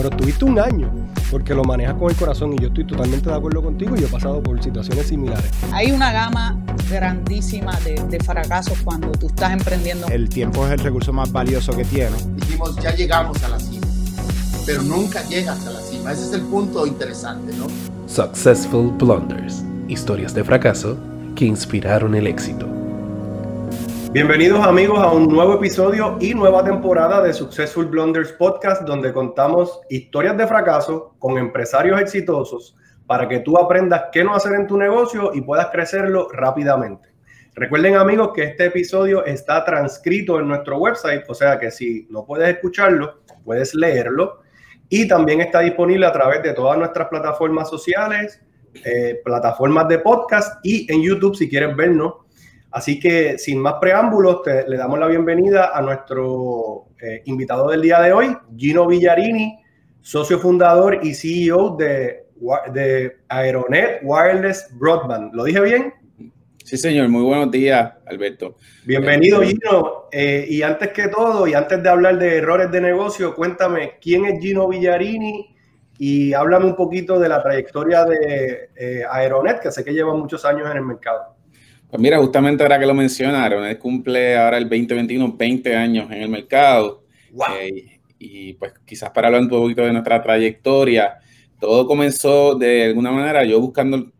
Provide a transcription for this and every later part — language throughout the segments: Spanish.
pero estuviste un año porque lo manejas con el corazón y yo estoy totalmente de acuerdo contigo y yo he pasado por situaciones similares. Hay una gama grandísima de, de fracasos cuando tú estás emprendiendo. El tiempo es el recurso más valioso que tiene. Dijimos, ya llegamos a la cima, pero nunca llegas a la cima. Ese es el punto interesante, ¿no? Successful Blunders, historias de fracaso que inspiraron el éxito. Bienvenidos amigos a un nuevo episodio y nueva temporada de Successful Blunders Podcast donde contamos historias de fracaso con empresarios exitosos para que tú aprendas qué no hacer en tu negocio y puedas crecerlo rápidamente. Recuerden amigos que este episodio está transcrito en nuestro website, o sea que si no puedes escucharlo, puedes leerlo y también está disponible a través de todas nuestras plataformas sociales, eh, plataformas de podcast y en YouTube si quieres vernos. Así que sin más preámbulos, te, le damos la bienvenida a nuestro eh, invitado del día de hoy, Gino Villarini, socio fundador y CEO de, de Aeronet Wireless Broadband. ¿Lo dije bien? Sí, señor. Muy buenos días, Alberto. Bienvenido, Gino. Eh, y antes que todo, y antes de hablar de errores de negocio, cuéntame, ¿quién es Gino Villarini? Y háblame un poquito de la trayectoria de eh, Aeronet, que sé que lleva muchos años en el mercado. Pues mira, justamente ahora que lo mencionaron, él cumple ahora el 2021 20 años en el mercado. Wow. Eh, y pues quizás para hablar un poquito de nuestra trayectoria, todo comenzó de alguna manera yo buscando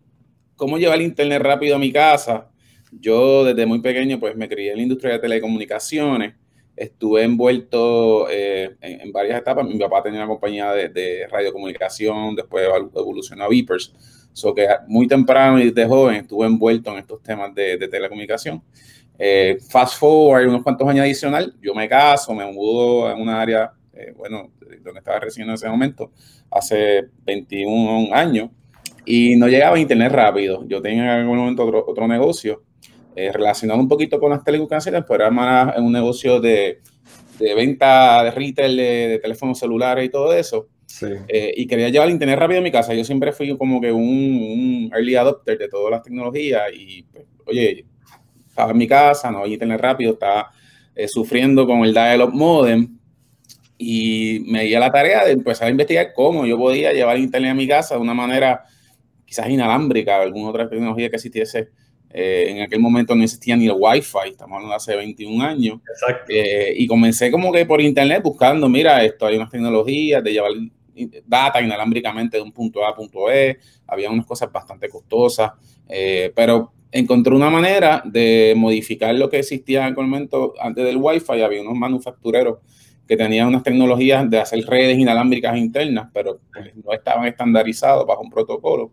cómo llevar internet rápido a mi casa. Yo desde muy pequeño pues me crié en la industria de telecomunicaciones, estuve envuelto eh, en, en, varias etapas. Mi papá tenía una compañía de, de radiocomunicación, después evolucionó a Vipers So que muy temprano y de joven estuve envuelto en estos temas de, de telecomunicación. Eh, fast forward, unos cuantos años adicional, yo me caso, me mudo en una área, eh, bueno, donde estaba residiendo en ese momento, hace 21 años, y no llegaba a internet rápido. Yo tenía en algún momento otro, otro negocio eh, relacionado un poquito con las telecomunicaciones, pero era más un negocio de, de venta de retail de, de teléfonos celulares y todo eso. Sí. Eh, y quería llevar el internet rápido a mi casa. Yo siempre fui como que un, un early adopter de todas las tecnologías y, pues, oye, estaba en mi casa, no había internet rápido, estaba eh, sufriendo con el dial-up modem y me di a la tarea de empezar a investigar cómo yo podía llevar internet a mi casa de una manera quizás inalámbrica o alguna otra tecnología que existiese. Eh, en aquel momento no existía ni el Wi-Fi, estamos hablando de hace 21 años. Eh, y comencé como que por internet buscando, mira, esto hay unas tecnologías de llevar data inalámbricamente de un punto A a punto E, había unas cosas bastante costosas, eh, pero encontré una manera de modificar lo que existía en aquel momento antes del Wi-Fi, había unos manufactureros que tenían unas tecnologías de hacer redes inalámbricas internas, pero pues, no estaban estandarizados bajo un protocolo.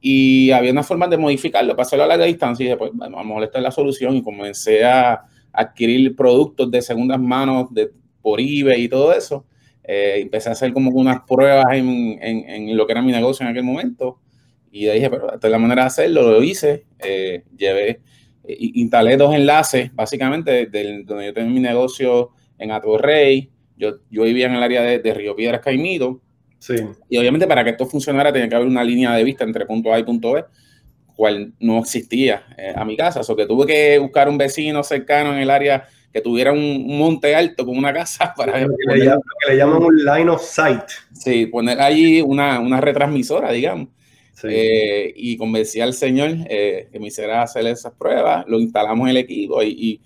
Y había una forma de modificarlo, pasarlo a larga distancia y después, bueno, a lo la solución y comencé a adquirir productos de segundas manos por eBay y todo eso. Eh, empecé a hacer como unas pruebas en, en, en, lo que era mi negocio en aquel momento. Y dije, pero esta es la manera de hacerlo, lo hice, eh, llevé, eh, instalé dos enlaces, básicamente, del, donde yo tenía mi negocio en Atorrey, yo, yo vivía en el área de, de Río Piedras Caimito, sí. y obviamente para que esto funcionara tenía que haber una línea de vista entre punto A y punto B, cual no existía eh, a mi casa, o so que tuve que buscar un vecino cercano en el área que tuviera un, monte alto con una casa para... Lo que, le llaman, que le llaman un line of sight. Sí, poner allí una, una retransmisora, digamos. Sí. Eh, y convencí al señor eh, que me hiciera hacer esas pruebas, lo instalamos en el equipo y, y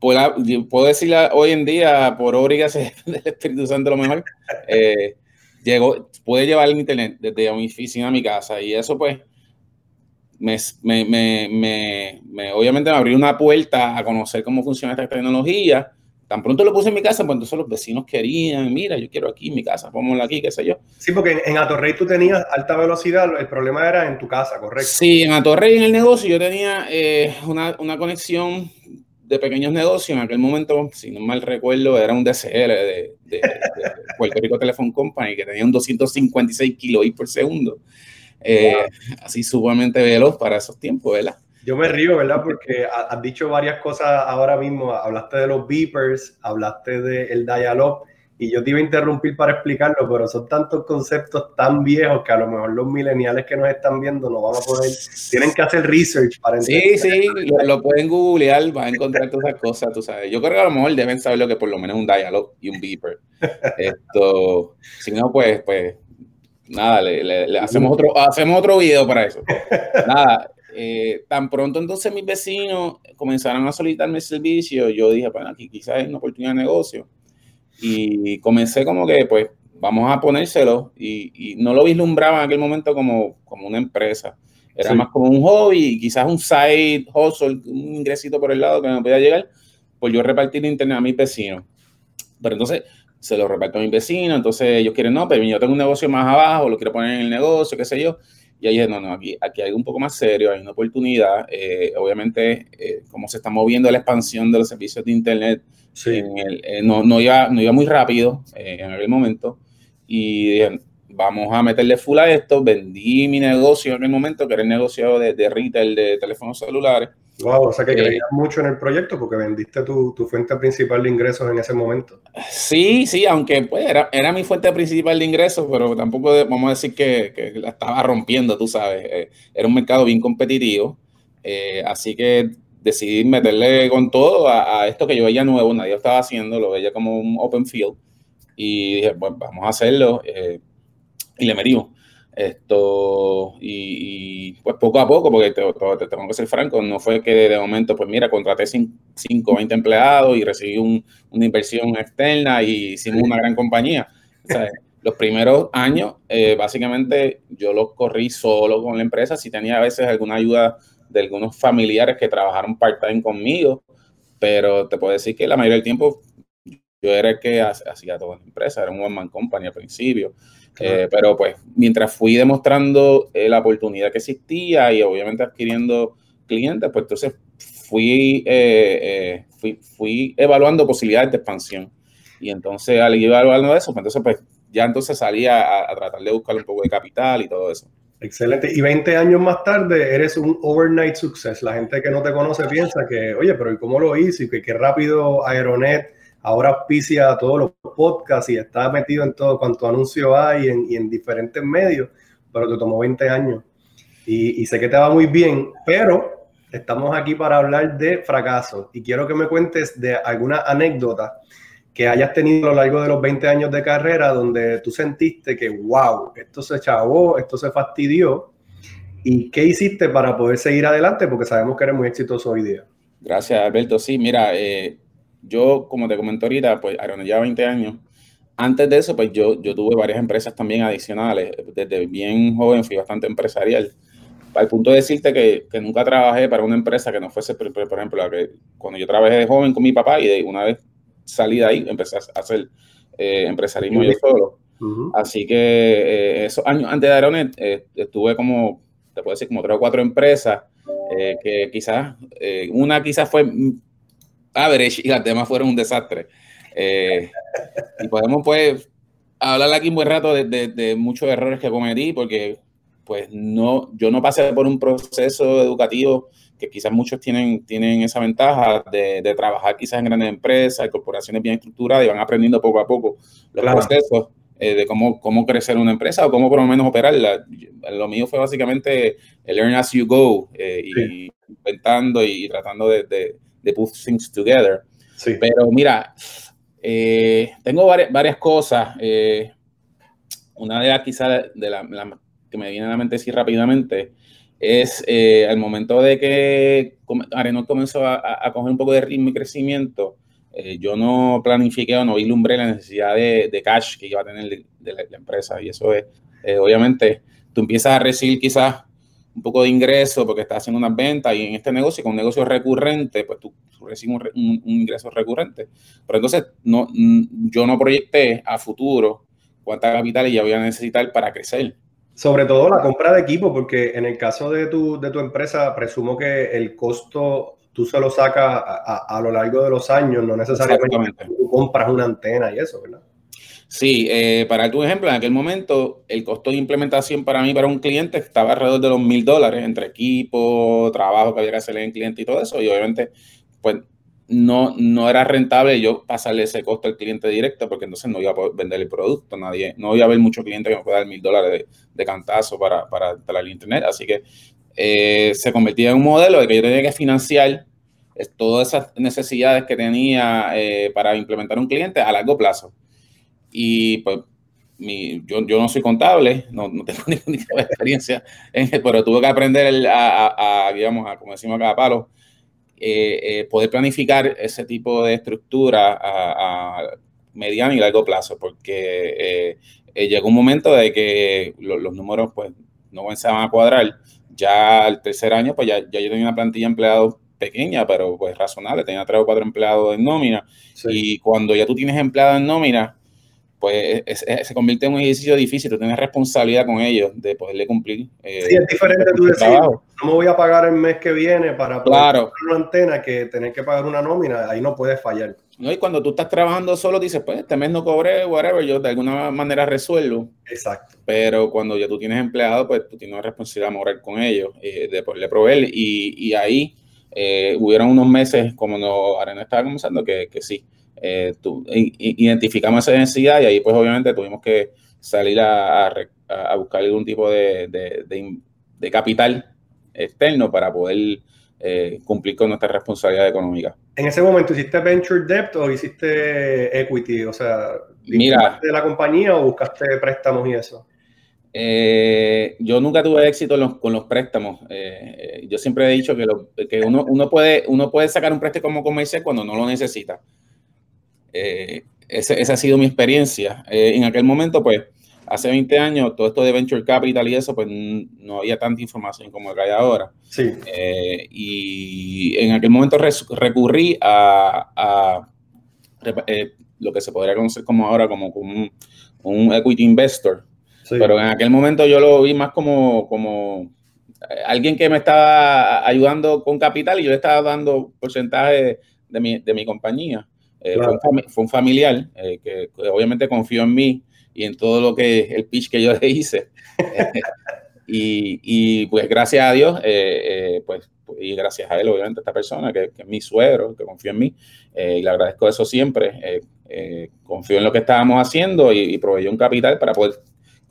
puedo, puedo decirle hoy en día, por obra del Espíritu Santo lo mejor, eh, llegó, pude llevar el internet desde mi oficina a mi casa y eso pues me, me, me, me, obviamente me abrió una puerta a conocer cómo funciona esta tecnología. Tan pronto lo puse en mi casa, pues entonces los vecinos querían, mira, yo quiero aquí mi casa, pónganlo aquí, qué sé yo. Sí, porque en Atorrey tú tenías alta velocidad, el problema era en tu casa, ¿correcto? Sí, en Atorrey, en el negocio, yo tenía eh, una, una, conexión de pequeños negocios. En aquel momento, si no mal recuerdo, era un DCL de, de, de Puerto Rico Telephone Company, que tenía un 256 kilobits por segundo. Eh, wow. Así sumamente veloz para esos tiempos, ¿verdad? Yo me río, ¿verdad? Porque has dicho varias cosas ahora mismo. Hablaste de los beepers, hablaste del de dial-up y yo te iba a interrumpir para explicarlo, pero son tantos conceptos tan viejos que a lo mejor los millennials que nos están viendo no van a poder, tienen que hacer research para entender. Sí, sí, lo, pueden googlear, van a encontrar todas esas cosas, tú sabes. Yo creo que a lo mejor deben saber lo que por lo menos un dialog y un beeper. Esto, si no, pues, pues, nada, le, hacemos, otro, hacemos otro video para eso. Nada, eh, tan pronto entonces mis vecinos comenzaron a solicitarme el servicio, yo dije, bueno, aquí quizás es una oportunidad de negocio y comencé como que, pues, vamos a ponérselo y, no lo vislumbraba en aquel momento como, como una empresa. Era más como un hobby, quizás un side hustle, un ingresito por el lado que me podía llegar, pues yo repartir internet a mis vecinos. Pero entonces se lo reparto a mis vecinos, entonces ellos quieren, no, pero yo tengo un negocio más abajo, lo quiero poner en el negocio, qué sé yo. Y ahí dije, no, no, aquí, aquí hay algo un poco más serio, hay una oportunidad. Eh, obviamente, eh, como se está moviendo la expansión de los servicios de Internet, eh, no, no, iba, no iba muy rápido en aquel momento. Y dije, vamos a meterle full a esto. Vendí mi negocio en aquel momento, que era el negocio de, de retail de teléfonos celulares. Wow, o sea que creías mucho en el proyecto porque vendiste tu, tu, fuente principal de ingresos en ese momento. Sí, sí, aunque pues, era, era mi fuente principal de ingresos, pero tampoco vamos a decir que, que, la estaba rompiendo, tú sabes. Eh, era un mercado bien competitivo, eh, así que decidí meterle con todo a, a, esto que yo veía nuevo, nadie lo estaba haciendo, lo veía como un open field y dije, pues vamos a hacerlo eh, y le metimos. Esto, y, pues poco a poco, porque te, tengo que ser franco, no fue que de momento, pues mira, contraté 5 20 empleados y recibí una inversión externa y hicimos una gran compañía. los primeros años, eh, básicamente, yo los corrí solo con la empresa. Si tenía a veces alguna ayuda de algunos familiares que trabajaron part-time conmigo, pero te puedo decir que la mayoría del tiempo yo era el que hacía toda la empresa, era un one man company al principio. Eh, pero pues mientras fui demostrando eh, la oportunidad que existía y obviamente adquiriendo clientes, pues entonces fui, eh, fui, fui, evaluando posibilidades de expansión. Y entonces al ir evaluando eso, pues entonces pues ya entonces salía a, tratar de buscar un poco de capital y todo eso. Excelente. Y 20 años más tarde eres un overnight success. La gente que no te conoce piensa que, oye, pero ¿cómo lo hice? Y que qué rápido Aeronet ahora auspicia todos los podcasts y está metido en todo cuanto anuncio hay en, y en diferentes medios, pero te tomó 20 años. Y, sé que te va muy bien, pero estamos aquí para hablar de fracasos y quiero que me cuentes de alguna anécdota que hayas tenido a lo largo de los 20 años de carrera donde tú sentiste que, wow, esto se chavó, esto se fastidió. ¿Y qué hiciste para poder seguir adelante? Porque sabemos que eres muy exitoso hoy día. Gracias, Alberto. Sí, mira, eh, yo, como te comenté ahorita, pues Aaron ya 20 años. Antes de eso, pues yo, yo tuve varias empresas también adicionales. Desde bien joven fui bastante empresarial. Al punto de decirte que, que nunca trabajé para una empresa que no fuese, por, ejemplo, la que, cuando yo trabajé de joven con mi papá y de una vez salí de ahí, empecé a hacer eh, empresarismo yo solo. Así que eh, esos años antes de Aeronet eh, estuve como, te puedo decir, como tres o cuatro empresas que quizás, una quizás fue average y las demás fueron un desastre. Eh, y podemos pues hablar aquí un buen rato de, muchos errores que cometí porque pues no, yo no pasé por un proceso educativo que quizás muchos tienen, tienen esa ventaja de, trabajar quizás en grandes empresas, corporaciones bien estructuradas y van aprendiendo poco a poco los procesos eh, de cómo, cómo crecer una empresa o cómo por lo menos operarla. Lo mío fue básicamente el learn as you go eh, y inventando y tratando de de put things together. Pero mira, eh, tengo varias, varias cosas. Eh, una de las quizás de la, que me viene a la mente así rápidamente es eh, al momento de que Arenal comenzó a, coger un poco de ritmo y crecimiento, yo no planifiqué o no vislumbré la necesidad de, de, cash que iba a tener de, la, empresa. Y eso es, obviamente, tú empiezas a recibir quizás un poco de ingreso porque estás haciendo unas ventas y en este negocio, con un negocio recurrente, pues tú, recibes un, ingreso recurrente. Pero entonces no, yo no proyecté a futuro cuánta capital ya voy a necesitar para crecer. Sobre todo la compra de equipo, porque en el caso de tu, de tu empresa, presumo que el costo tú se lo sacas a, a, lo largo de los años, no necesariamente tú compras una antena y eso, ¿verdad? Sí, eh, para tu ejemplo, en aquel momento el costo de implementación para mí, para un cliente, estaba alrededor de los mil dólares entre equipo, trabajo que había que hacer en cliente y todo eso. Y obviamente, pues no, no era rentable yo pasarle ese costo al cliente directo porque entonces no iba a poder vender el producto, nadie, no iba a haber mucho cliente que me pueda dar mil dólares de, cantazo para, para instalar el internet, así que eh, se convertía en un modelo de que yo tenía que financiar todas esas necesidades que tenía eh, para implementar un cliente a largo plazo. Y pues yo, yo, no soy contable, no, no tengo ninguna experiencia, pero tuve que aprender a, a, digamos, a, como decimos acá, a palo, eh, eh, poder planificar ese tipo de estructura a, mediano y largo plazo, porque eh, llegó un momento de que los números pues no comenzaban a cuadrar. Ya al tercer año, pues ya, ya yo tenía una plantilla de empleados pequeña, pero pues razonable, tenía tres o cuatro empleados en nómina. Y cuando ya tú tienes empleados en nómina, pues se convierte en un ejercicio difícil, tú tienes responsabilidad con ellos de poderle cumplir. Eh, sí, es diferente tú decir, no me voy a pagar el mes que viene para poder claro. una antena que tener que pagar una nómina, ahí no puedes fallar. No, y cuando tú estás trabajando solo, dices, pues este mes no cobré, whatever, yo de alguna manera resuelvo. Exacto. Pero cuando ya tú tienes empleado, pues tú tienes una responsabilidad moral con ellos, eh, de poderle proveer, y, y ahí eh, hubieron unos meses, como no, Arena estaba comenzando, que, que sí eh, identificamos esa necesidad y ahí pues obviamente tuvimos que salir a, a, buscar algún tipo de, de, capital externo para poder eh, cumplir con nuestra responsabilidad económica. ¿En ese momento hiciste venture debt o hiciste equity? O sea, de la compañía o buscaste préstamos y eso? Eh, yo nunca tuve éxito con los préstamos. yo siempre he dicho que, que uno, uno, puede, uno puede sacar un préstamo comercial cuando no lo necesita. Eh, esa ha sido mi experiencia. Eh, en aquel momento, pues, hace 20 años, todo esto de Venture Capital y eso, pues no había tanta información como hay ahora. Sí. Eh, y en aquel momento recurrí a, lo que se podría conocer como ahora como un, equity investor. Pero en aquel momento yo lo vi más como, como alguien que me estaba ayudando con capital y yo le estaba dando porcentaje de mi, de mi compañía. Eh, fue, un familiar eh, que, obviamente confió en mí y en todo lo que el pitch que yo le hice. y, pues gracias a Dios, eh, pues, y gracias a él, obviamente, esta persona que, es mi suegro, que confió en mí, y le agradezco eso siempre. confió en lo que estábamos haciendo y, proveyó un capital para poder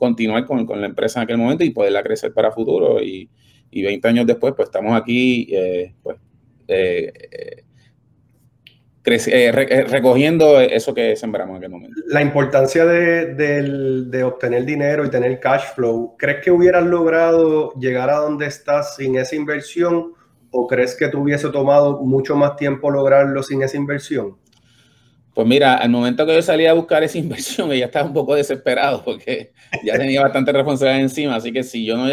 continuar con, con, la empresa en aquel momento y poderla crecer para futuro. Y, y 20 años después, pues estamos aquí, pues eh, eh, recogiendo eso que sembramos en aquel momento. La importancia de, obtener dinero y tener cash flow, ¿crees que hubieras logrado llegar a donde estás sin esa inversión o crees que te hubiese tomado mucho más tiempo lograrlo sin esa inversión? Pues mira, al momento que yo salí a buscar esa inversión, ya estaba un poco desesperado porque ya tenía bastante responsabilidad encima, así que si yo no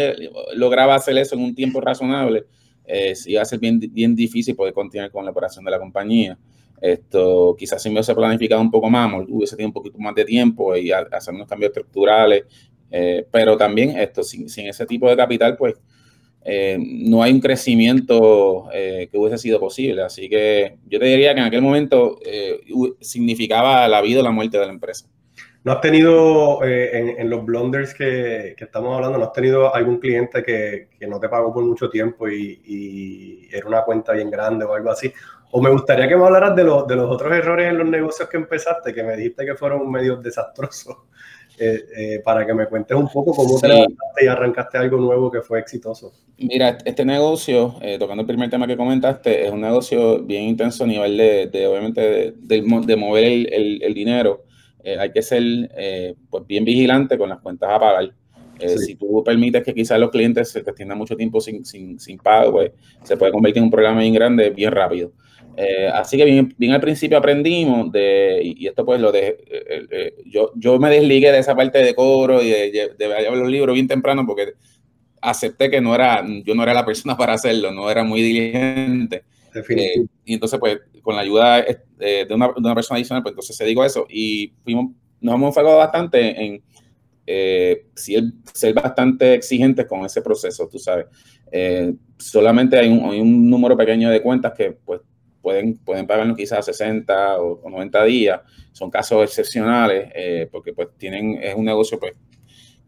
lograba hacer eso en un tiempo razonable, eh, iba a ser bien, bien difícil poder continuar con la operación de la compañía. Esto quizás si me hubiese planificado un poco más, hubiese tenido un poquito más de tiempo y hacer unos cambios estructurales, eh, pero también esto, sin, ese tipo de capital, pues eh, no hay un crecimiento eh, que hubiese sido posible. Así que yo te diría que en aquel momento significaba la vida o la muerte de la empresa. ¿No has tenido en, los blunders que, estamos hablando, no has tenido algún cliente que, no te pagó por mucho tiempo y, era una cuenta bien grande o algo así? O me gustaría que me hablaras de, de los otros errores en los negocios que empezaste, que me dijiste que fueron medio desastrosos, eh, eh, para que me cuentes un poco cómo te levantaste y arrancaste algo nuevo que fue exitoso. Mira, este negocio, eh, tocando el primer tema que comentaste, es un negocio bien intenso a nivel de, obviamente, de, mover el, dinero. hay que ser pues bien vigilante con las cuentas a pagar. Si tú permites que quizás los clientes se te extiendan mucho tiempo sin, sin, sin pago, pues se puede convertir en un problema bien grande, bien rápido. Eh, así que bien, al principio aprendimos de, y, esto pues lo de, eh, eh, yo, yo me desligué de esa parte de coro y de, de, ver los libros bien temprano porque acepté que no era, yo no era la persona para hacerlo, no era muy diligente. y entonces pues con la ayuda de una, de, una, persona adicional, pues entonces se digo eso y fuimos, nos hemos enfocado bastante en ser bastante exigentes con ese proceso, tú sabes. solamente hay un, hay un número pequeño de cuentas que pues pueden, pueden pagarnos quizás 60 o, 90 días. Son casos excepcionales eh, porque pues tienen, es un negocio pues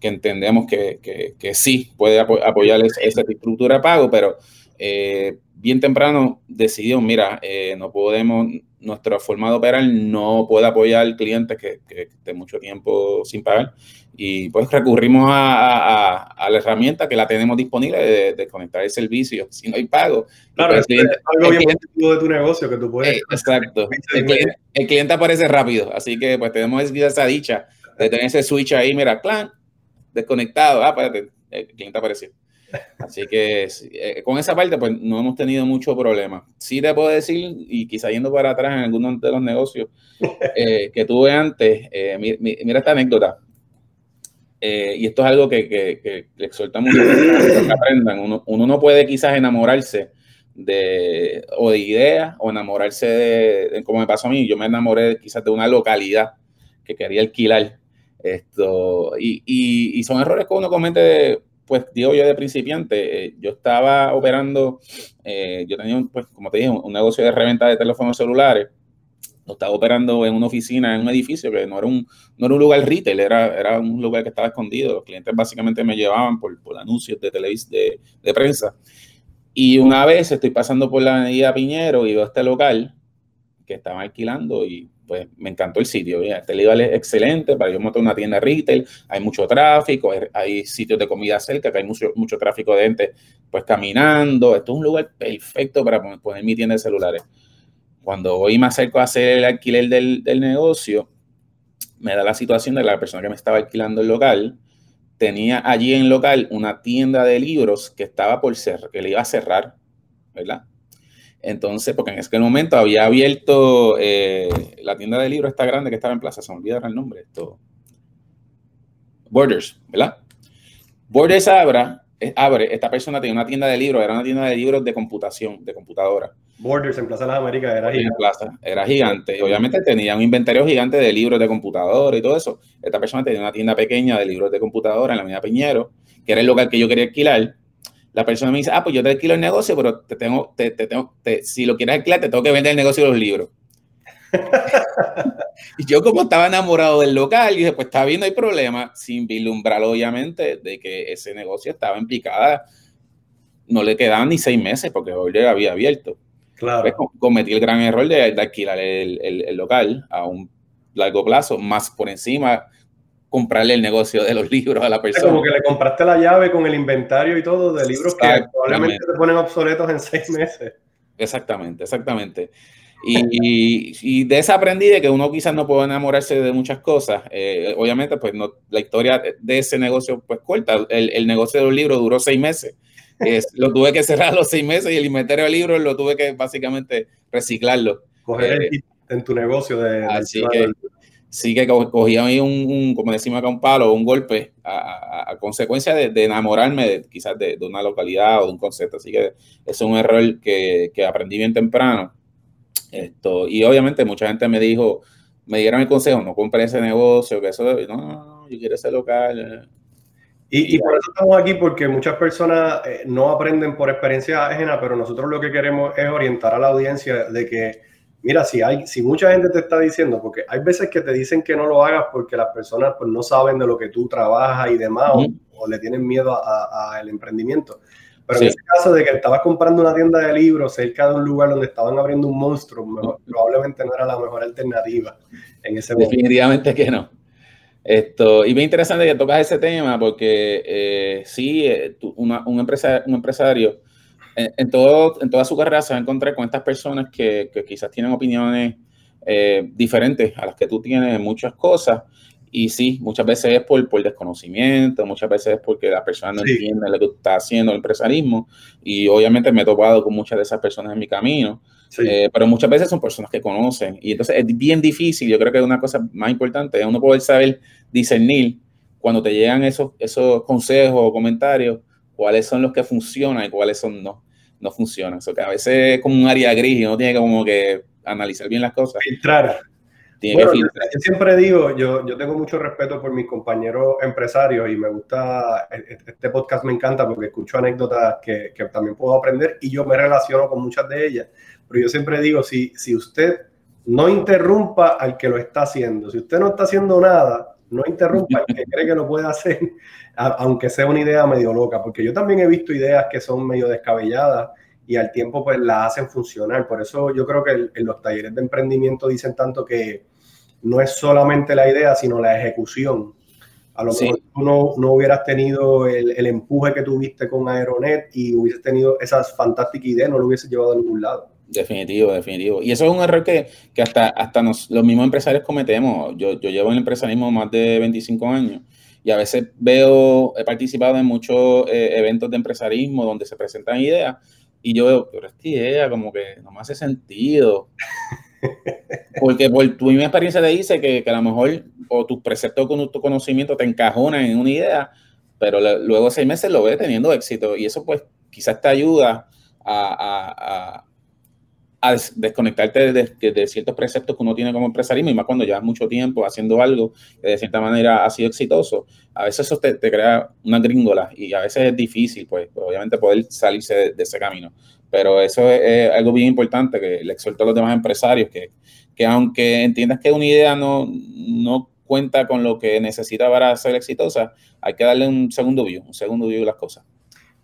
que entendemos que, que, sí puede apoyar esa estructura de pago, pero eh, bien temprano decidimos, mira, eh, no podemos, nuestra forma de operar no puede apoyar clientes que, que estén mucho tiempo sin pagar. Y pues recurrimos a, la herramienta que la tenemos disponible de, conectar el servicio si no hay pago. Claro, pues, es algo bien de tu negocio que tú puedes. Eh, exacto. El cliente, aparece rápido, así que pues tenemos esa dicha de tener ese switch ahí, mira, clan, desconectado. Ah, espérate, el cliente apareció. Así que eh, con esa parte, pues no hemos tenido mucho problema. Sí te puedo decir, y quizá yendo para atrás en algunos de los negocios eh, que tuve antes, eh, mira, esta anécdota. y esto es algo que, que, que le exhortamos que aprendan. Uno, uno, no puede quizás enamorarse de, o de ideas o enamorarse de, como me pasó a mí, yo me enamoré quizás de una localidad que quería alquilar. Esto, y, y, y son errores que uno comete pues digo yo de principiante, eh, yo estaba operando, eh, yo tenía, pues como te dije, un, negocio de reventa de teléfonos celulares, lo estaba operando en una oficina, en un edificio que no era un, no era un lugar retail, era, era un lugar que estaba escondido, los clientes básicamente me llevaban por, por anuncios de, televis de, de prensa. Y una vez estoy pasando por la avenida Piñero y veo este local que estaban alquilando y pues me encantó el sitio. Este lugar es excelente para yo montar una tienda retail, hay mucho tráfico, hay, sitios de comida cerca, que hay mucho, mucho tráfico de gente pues caminando. Esto es un lugar perfecto para poner, mi tienda de celulares. Cuando voy más cerca a hacer el alquiler del, del negocio, me da la situación de la persona que me estaba alquilando el local, tenía allí en local una tienda de libros que estaba por cerrar, que le iba a cerrar, ¿verdad? Entonces, porque en ese momento había abierto eh, la tienda de libros esta grande que estaba en plaza, se me olvidó el nombre, esto. Borders, ¿verdad? Borders abra, abre, esta persona tenía una tienda de libros, era una tienda de libros de computación, de computadora. Borders en Plaza de las Américas era gigante. Plaza, era gigante. Y obviamente tenía un inventario gigante de libros de computadora y todo eso. Esta persona tenía una tienda pequeña de libros de computadora en la Avenida Piñero, que era el lugar que yo quería alquilar la persona me dice, ah, pues yo te alquilo el negocio, pero te tengo, te, te tengo, si lo quieres alquilar, te tengo que vender el negocio de los libros. y yo como estaba enamorado del local, dije, pues está bien, no hay problema, sin vislumbrar obviamente de que ese negocio estaba en picada, no le quedaban ni seis meses porque hoy había abierto. Claro. Pues, cometí el gran error de, alquilar el, el, el, local a un largo plazo, más por encima comprarle el negocio de los libros a la persona. Como que le compraste la llave con el inventario y todo de libros que probablemente te ponen obsoletos en seis meses. Exactamente, exactamente. Y, y, de esa aprendí de que uno quizás no puede enamorarse de muchas cosas. Eh, obviamente, pues no, la historia de ese negocio, pues corta. El, el negocio de los libros duró seis meses. lo tuve que cerrar los seis meses y el inventario de libros lo tuve que básicamente reciclarlo. Coger eh, en tu negocio de... Así que, sí que cogía ahí un, como decimos acá, un palo, un golpe a, consecuencia de, enamorarme quizás de, una localidad o de un concepto. Así que es un error que, aprendí bien temprano. Esto, y obviamente mucha gente me dijo, me dieron el consejo, no compre ese negocio, que eso, no, no, yo quiero ese local. Y, por eso estamos aquí, porque muchas personas eh, no aprenden por experiencia ajena, pero nosotros lo que queremos es orientar a la audiencia de que mira, si hay, si mucha gente te está diciendo, porque hay veces que te dicen que no lo hagas porque las personas pues no saben de lo que tú trabajas y demás, o, le tienen miedo al emprendimiento. Pero en ese caso de que estabas comprando una tienda de libros cerca de un lugar donde estaban abriendo un monstruo, probablemente no era la mejor alternativa en ese momento. Definitivamente que no. Esto, y bien interesante que tocas ese tema porque eh, sí, eh, un, empresa, un empresario en, todo, en toda su carrera se va a encontrar con estas personas que, quizás tienen opiniones eh, diferentes a las que tú tienes en muchas cosas. Y sí, muchas veces es por, por desconocimiento, muchas veces es porque la persona no entiende lo que está haciendo el empresarismo. Y obviamente me he topado con muchas de esas personas en mi camino. Eh, pero muchas veces son personas que conocen. Y entonces es bien difícil. Yo creo que una cosa más importante es uno poder saber discernir cuando te llegan esos, esos consejos o comentarios cuáles son los que funcionan y cuáles son no, no funcionan. O que a veces es como un área gris y uno tiene como que analizar bien las cosas. Filtrar. Tiene que filtrar. Yo siempre digo, yo, yo tengo mucho respeto por mis compañeros empresarios y me gusta, e, e, este podcast me encanta porque escucho anécdotas que, que también puedo aprender y yo me relaciono con muchas de ellas. Pero yo siempre digo, si, si usted no interrumpa al que lo está haciendo, si usted no está haciendo nada, no interrumpa al que cree que lo puede hacer, aunque sea una idea medio loca, porque yo también he visto ideas que son medio descabelladas y al tiempo pues la hacen funcionar. Por eso yo creo que en los talleres de emprendimiento dicen tanto que no es solamente la idea, sino la ejecución. A lo mejor tú no, no, hubieras tenido el, el, empuje que tuviste con Aeronet y hubieses tenido esas fantásticas ideas, no lo hubieses llevado a ningún lado. Definitivo, definitivo. Y eso es un error que, que hasta, hasta nos, los mismos empresarios cometemos. Yo, yo llevo en el empresarismo más de 25 años y a veces veo, he participado en muchos eh, eventos de empresarismo donde se presentan ideas y yo veo, pero esta idea como que no me hace sentido. Porque por tu misma experiencia te dice que, que a lo mejor o tus preceptos con tu conocimiento te encajonan en una idea, pero luego seis meses lo ves teniendo éxito y eso pues quizás te ayuda a, a desconectarte de, ciertos preceptos que uno tiene como empresarismo y más cuando llevas mucho tiempo haciendo algo que de cierta manera ha sido exitoso, a veces eso te, crea una gringola y a veces es difícil, pues, obviamente poder salirse de, ese camino. Pero eso es, algo bien importante que le exhorto a los demás empresarios que, que aunque entiendas que una idea no, no cuenta con lo que necesita para ser exitosa, hay que darle un segundo view, un segundo view de las cosas.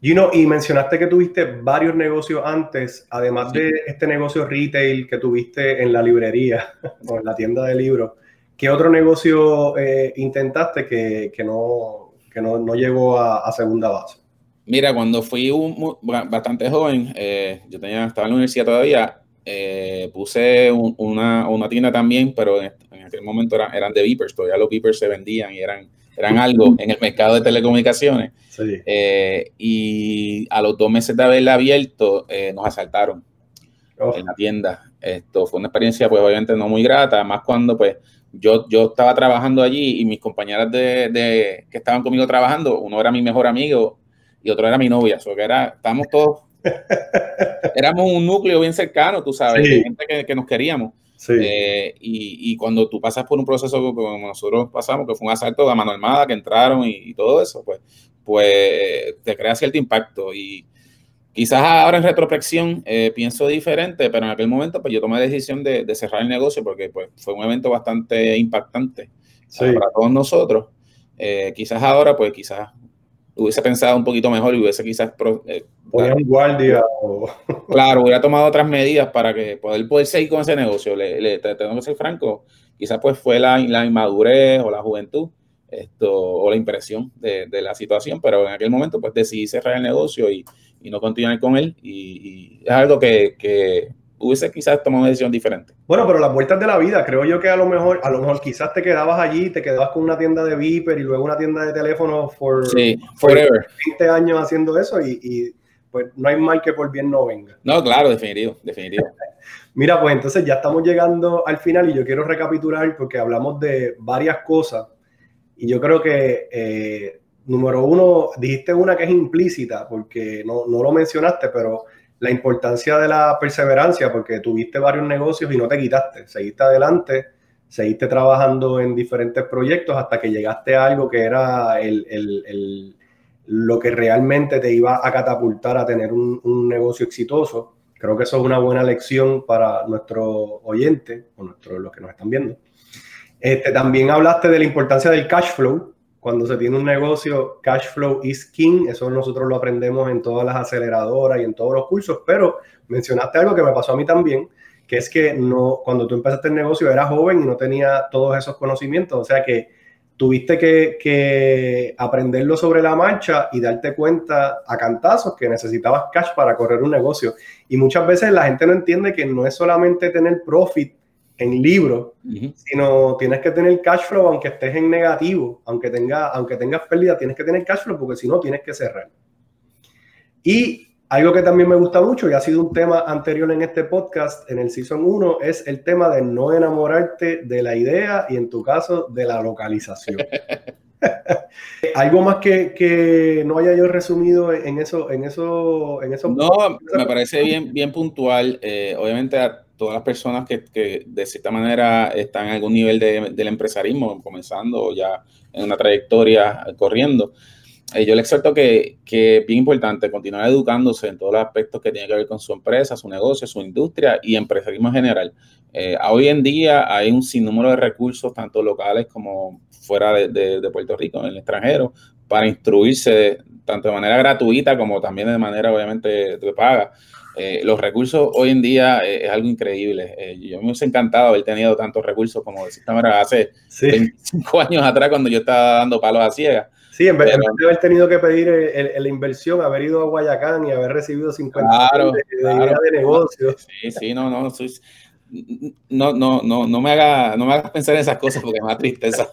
Gino, y mencionaste que tuviste varios negocios antes, además de este negocio retail que tuviste en la librería o en la tienda de libros. ¿Qué otro negocio eh, intentaste que, que, no, que no, no llegó a, a, segunda base? Mira, cuando fui un, bastante joven, eh, yo tenía, estaba en la universidad todavía, eh, puse un, una, una, tienda también, pero en, en aquel momento eran, eran de Beepers, todavía los Beepers se vendían y eran eran algo en el mercado de telecomunicaciones. Eh, y a los dos meses de haberla abierto, eh, nos asaltaron oh. en la tienda. Esto fue una experiencia, pues obviamente no muy grata, más cuando pues yo, yo estaba trabajando allí y mis compañeras de, que estaban conmigo trabajando, uno era mi mejor amigo y otro era mi novia, o que era, estábamos todos, éramos un núcleo bien cercano, tú sabes, gente que, que nos queríamos. Eh, y, y, cuando tú pasas por un proceso como nosotros pasamos, que fue un asalto a mano armada, que entraron y, todo eso, pues, pues te crea cierto impacto. Y quizás ahora en retrospección eh, pienso diferente, pero en aquel momento pues yo tomé la decisión de, de, cerrar el negocio porque pues, fue un evento bastante impactante para todos nosotros. Eh, quizás ahora, pues quizás hubiese pensado un poquito mejor y hubiese quizás eh, guardia claro hubiera tomado otras medidas para que poder poder seguir con ese negocio. Le, tengo que ser franco quizás pues fue la, la, inmadurez o la juventud esto o la impresión de, de, la situación pero en aquel momento pues decidí cerrar el negocio y, y no continuar con él. Y, y es algo que, que hubiese quizás tomado una decisión diferente. Bueno, pero las vueltas de la vida, creo yo que a lo mejor, a lo mejor quizás te quedabas allí, te quedabas con una tienda de Viper y luego una tienda de teléfono for, sí, forever. 20 años haciendo eso y, y, pues no hay mal que por bien no venga. No, claro, definitivo, definitivo. Mira, pues entonces ya estamos llegando al final y yo quiero recapitular porque hablamos de varias cosas y yo creo que eh, número uno, dijiste una que es implícita porque no, no lo mencionaste, pero la importancia de la perseverancia, porque tuviste varios negocios y no te quitaste, seguiste adelante, seguiste trabajando en diferentes proyectos hasta que llegaste a algo que era el, el, el, lo que realmente te iba a catapultar a tener un, un, negocio exitoso. Creo que eso es una buena lección para nuestro oyente o nuestros los que nos están viendo. Este, también hablaste de la importancia del cash flow, cuando se tiene un negocio, cash flow is king. Eso nosotros lo aprendemos en todas las aceleradoras y en todos los cursos. Pero mencionaste algo que me pasó a mí también, que es que no, cuando tú empezaste el negocio eras joven y no tenía todos esos conocimientos. O sea que tuviste que, que aprenderlo sobre la marcha y darte cuenta a cantazos que necesitabas cash para correr un negocio. Y muchas veces la gente no entiende que no es solamente tener profit en libro, uh -huh. sino tienes que tener cash flow aunque estés en negativo, aunque, tenga, aunque tengas pérdida, tienes que tener cash flow porque si no tienes que cerrar. Y algo que también me gusta mucho y ha sido un tema anterior en este podcast, en el Season 1, es el tema de no enamorarte de la idea y en tu caso de la localización. Algo más que, que, no haya yo resumido en eso, en eso, en eso. No, me parece bien, bien puntual. Eh, obviamente todas las personas que, que, de cierta manera están en algún nivel de, del empresarismo, comenzando ya en una trayectoria corriendo. Eh, yo le exhorto que, que es bien importante continuar educándose en todos los aspectos que tienen que ver con su empresa, su negocio, su industria y empresarismo en general. Eh, hoy en día hay un sinnúmero de recursos, tanto locales como fuera de, de, de, Puerto Rico, en el extranjero, para instruirse tanto de manera gratuita como también de manera obviamente de paga eh, los recursos hoy en día eh, es algo increíble. Eh, yo me hubiese encantado haber tenido tantos recursos como decía hace 25 años atrás cuando yo estaba dando palos a ciegas. Sí, en vez, de haber tenido que pedir la inversión, haber ido a Guayacán y haber recibido 50 claro, de, de, negocio. Sí, sí, no, no, soy, no, no, no, no me haga, no me hagas pensar en esas cosas porque me da tristeza.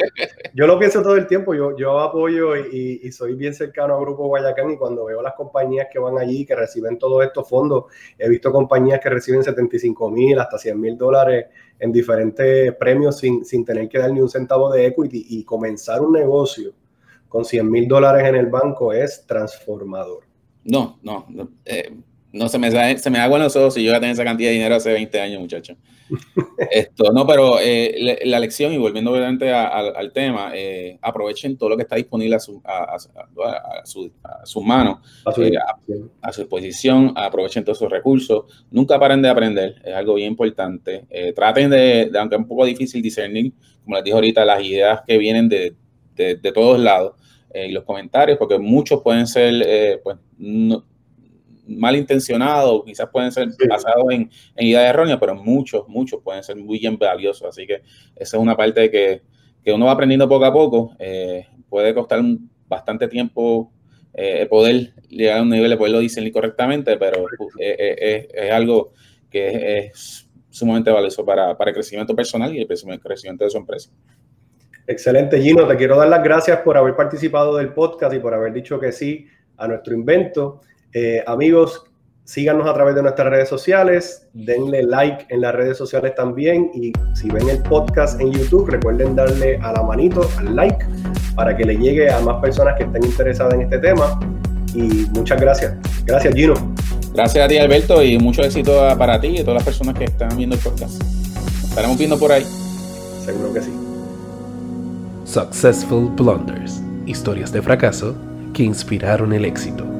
yo lo pienso todo el tiempo, yo, yo apoyo y, soy bien cercano al Grupo Guayacán y cuando veo las compañías que van allí, que reciben todos estos fondos, he visto compañías que reciben 75 mil hasta 100 mil dólares en diferentes premios sin, sin, tener que dar ni un centavo de equity y comenzar un negocio con 100 mil dólares en el banco es transformador. No, no, eh, no se me, se me agua en los ojos si yo ya tenía esa cantidad de dinero hace 20 años, muchacho. Esto, no, pero eh, la, lección, y volviendo obviamente al tema, eh, aprovechen todo lo que está disponible a, su, a, sus manos, eh, a, su disposición, aprovechen todos sus recursos, nunca paren de aprender, es algo bien importante. traten de, aunque es un poco difícil discernir, como les dije ahorita, las ideas que vienen de, de, de todos lados y los comentarios, porque muchos pueden ser, pues, no, malintencionados, quizás pueden ser basados en, en, ideas erróneas, pero muchos, muchos pueden ser muy bien valiosos. Así que esa es una parte que, que uno va aprendiendo poco a poco. Eh, puede costar bastante tiempo eh, poder llegar a un nivel de poderlo discernir correctamente, pero eh, es algo que es sumamente valioso para, para, el crecimiento personal y el crecimiento de su empresa. Excelente, Gino. Te quiero dar las gracias por haber participado del podcast y por haber dicho que sí a nuestro invento. Eh, amigos, síganos a través de nuestras redes sociales, denle like en las redes sociales también y si ven el podcast en YouTube, recuerden darle a la manito, al like, para que le llegue a más personas que estén interesadas en este tema. Y muchas gracias. Gracias, Gino. Gracias a ti, Alberto, y mucho éxito para ti y a todas las personas que están viendo el podcast. Estaremos viendo por ahí. Seguro que sí. Successful Blunders. Historias de fracaso que inspiraron el éxito.